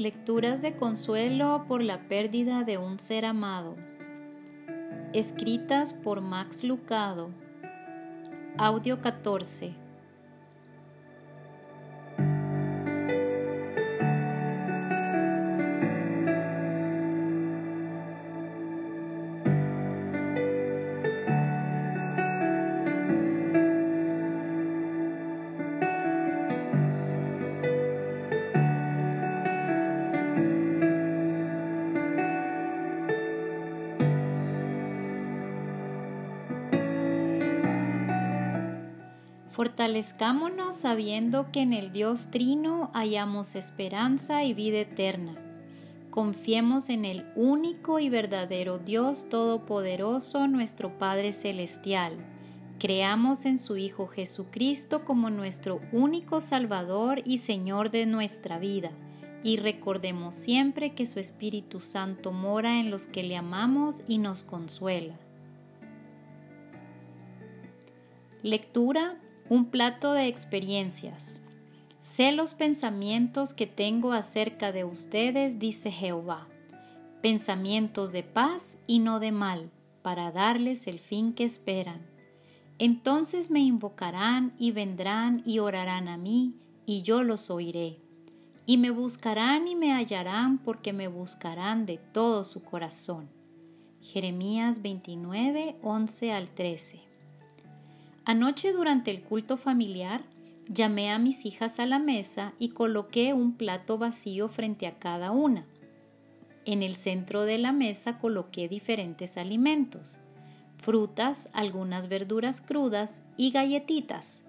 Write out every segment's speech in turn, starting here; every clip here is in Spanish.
Lecturas de consuelo por la pérdida de un ser amado. Escritas por Max Lucado. Audio 14. Fortalezcámonos sabiendo que en el Dios Trino hallamos esperanza y vida eterna. Confiemos en el único y verdadero Dios Todopoderoso, nuestro Padre Celestial. Creamos en su Hijo Jesucristo como nuestro único Salvador y Señor de nuestra vida. Y recordemos siempre que su Espíritu Santo mora en los que le amamos y nos consuela. Lectura un plato de experiencias. Sé los pensamientos que tengo acerca de ustedes, dice Jehová, pensamientos de paz y no de mal, para darles el fin que esperan. Entonces me invocarán y vendrán y orarán a mí, y yo los oiré. Y me buscarán y me hallarán porque me buscarán de todo su corazón. Jeremías 29, 11 al 13. Anoche durante el culto familiar llamé a mis hijas a la mesa y coloqué un plato vacío frente a cada una. En el centro de la mesa coloqué diferentes alimentos, frutas, algunas verduras crudas y galletitas.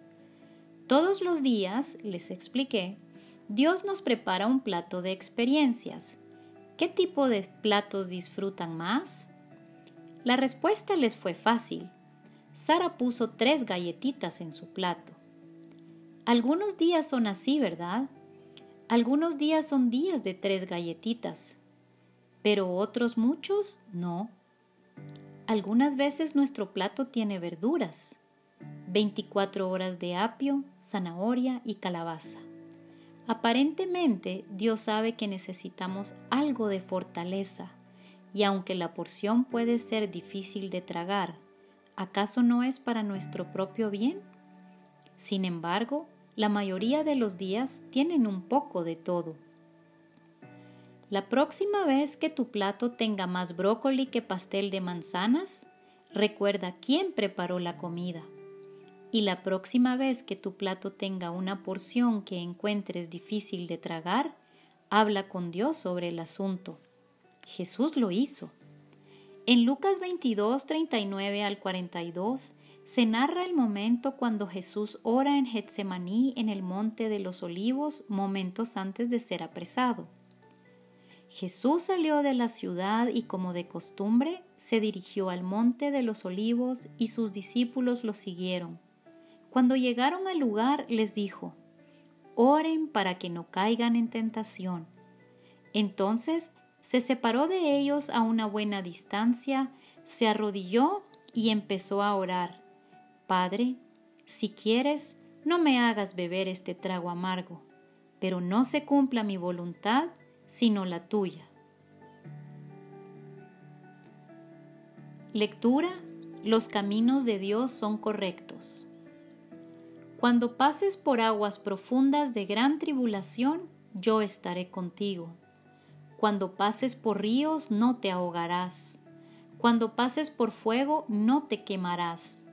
Todos los días, les expliqué, Dios nos prepara un plato de experiencias. ¿Qué tipo de platos disfrutan más? La respuesta les fue fácil Sara puso tres galletitas en su plato. Algunos días son así, ¿verdad? Algunos días son días de tres galletitas, pero otros muchos no. Algunas veces nuestro plato tiene verduras, 24 horas de apio, zanahoria y calabaza. Aparentemente Dios sabe que necesitamos algo de fortaleza, y aunque la porción puede ser difícil de tragar, ¿acaso no es para nuestro propio bien? Sin embargo, la mayoría de los días tienen un poco de todo. La próxima vez que tu plato tenga más brócoli que pastel de manzanas, recuerda quién preparó la comida. Y la próxima vez que tu plato tenga una porción que encuentres difícil de tragar, habla con Dios sobre el asunto. Jesús lo hizo. En Lucas 22, 39 al 42 se narra el momento cuando Jesús ora en Getsemaní en el monte de los olivos momentos antes de ser apresado. Jesús salió de la ciudad y como de costumbre se dirigió al monte de los olivos y sus discípulos lo siguieron. Cuando llegaron al lugar les dijo, Oren para que no caigan en tentación. Entonces se separó de ellos a una buena distancia, se arrodilló y empezó a orar. Padre, si quieres, no me hagas beber este trago amargo, pero no se cumpla mi voluntad, sino la tuya. Lectura Los caminos de Dios son correctos. Cuando pases por aguas profundas de gran tribulación, yo estaré contigo cuando pases por ríos no te ahogarás. Cuando pases por fuego no te quemarás.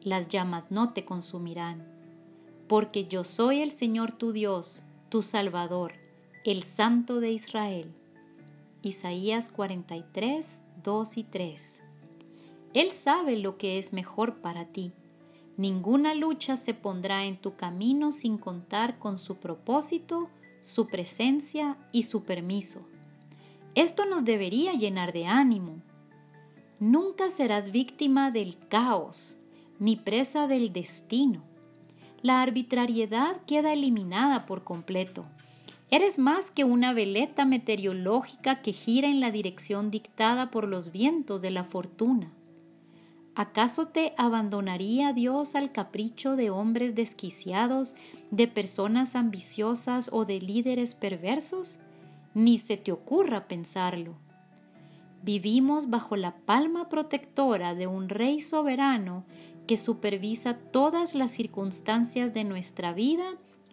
Las llamas no te consumirán. Porque yo soy el Señor tu Dios, tu Salvador, el Santo de Israel. Isaías 43, 2 y 3. Él sabe lo que es mejor para ti. Ninguna lucha se pondrá en tu camino sin contar con su propósito, su presencia y su permiso. Esto nos debería llenar de ánimo. Nunca serás víctima del caos, ni presa del destino. La arbitrariedad queda eliminada por completo. Eres más que una veleta meteorológica que gira en la dirección dictada por los vientos de la fortuna. ¿Acaso te abandonaría Dios al capricho de hombres desquiciados, de personas ambiciosas o de líderes perversos? ni se te ocurra pensarlo. Vivimos bajo la palma protectora de un Rey soberano que supervisa todas las circunstancias de nuestra vida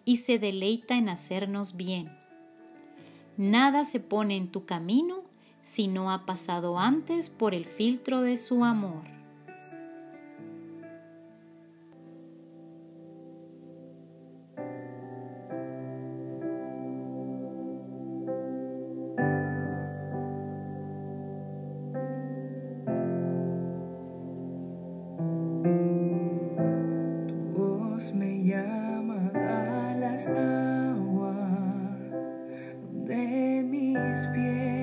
y se deleita en hacernos bien. Nada se pone en tu camino si no ha pasado antes por el filtro de su amor. mis pies.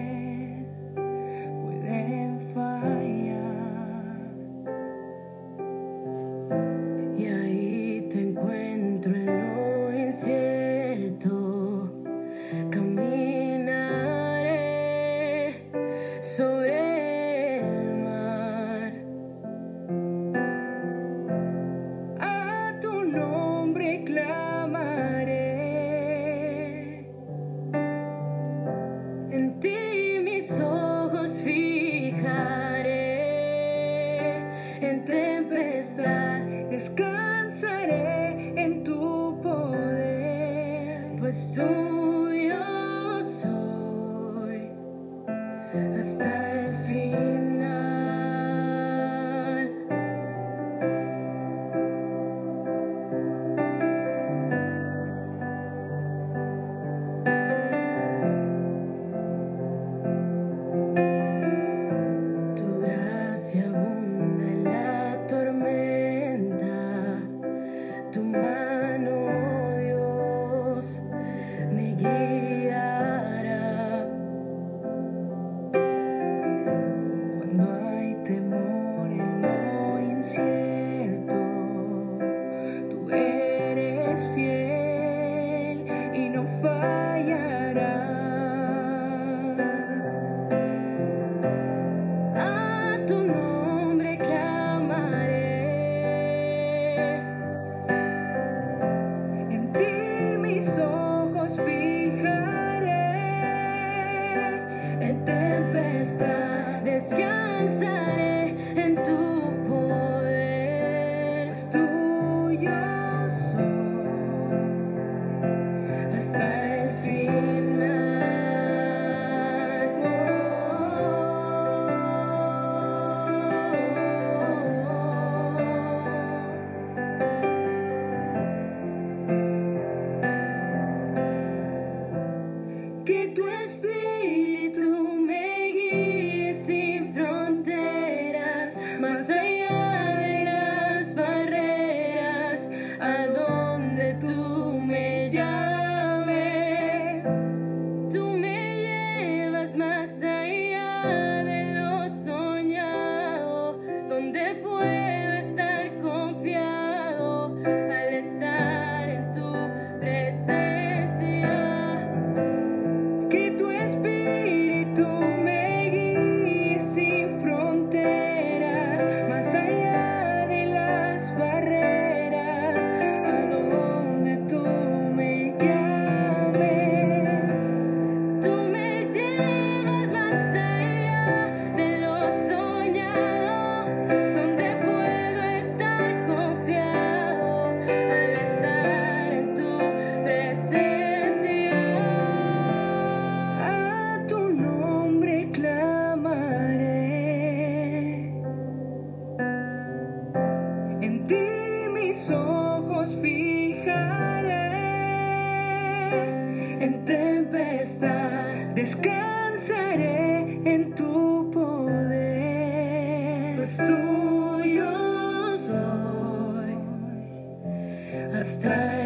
descansaré en tu poder, pues tú sky. Estoy soy. Hasta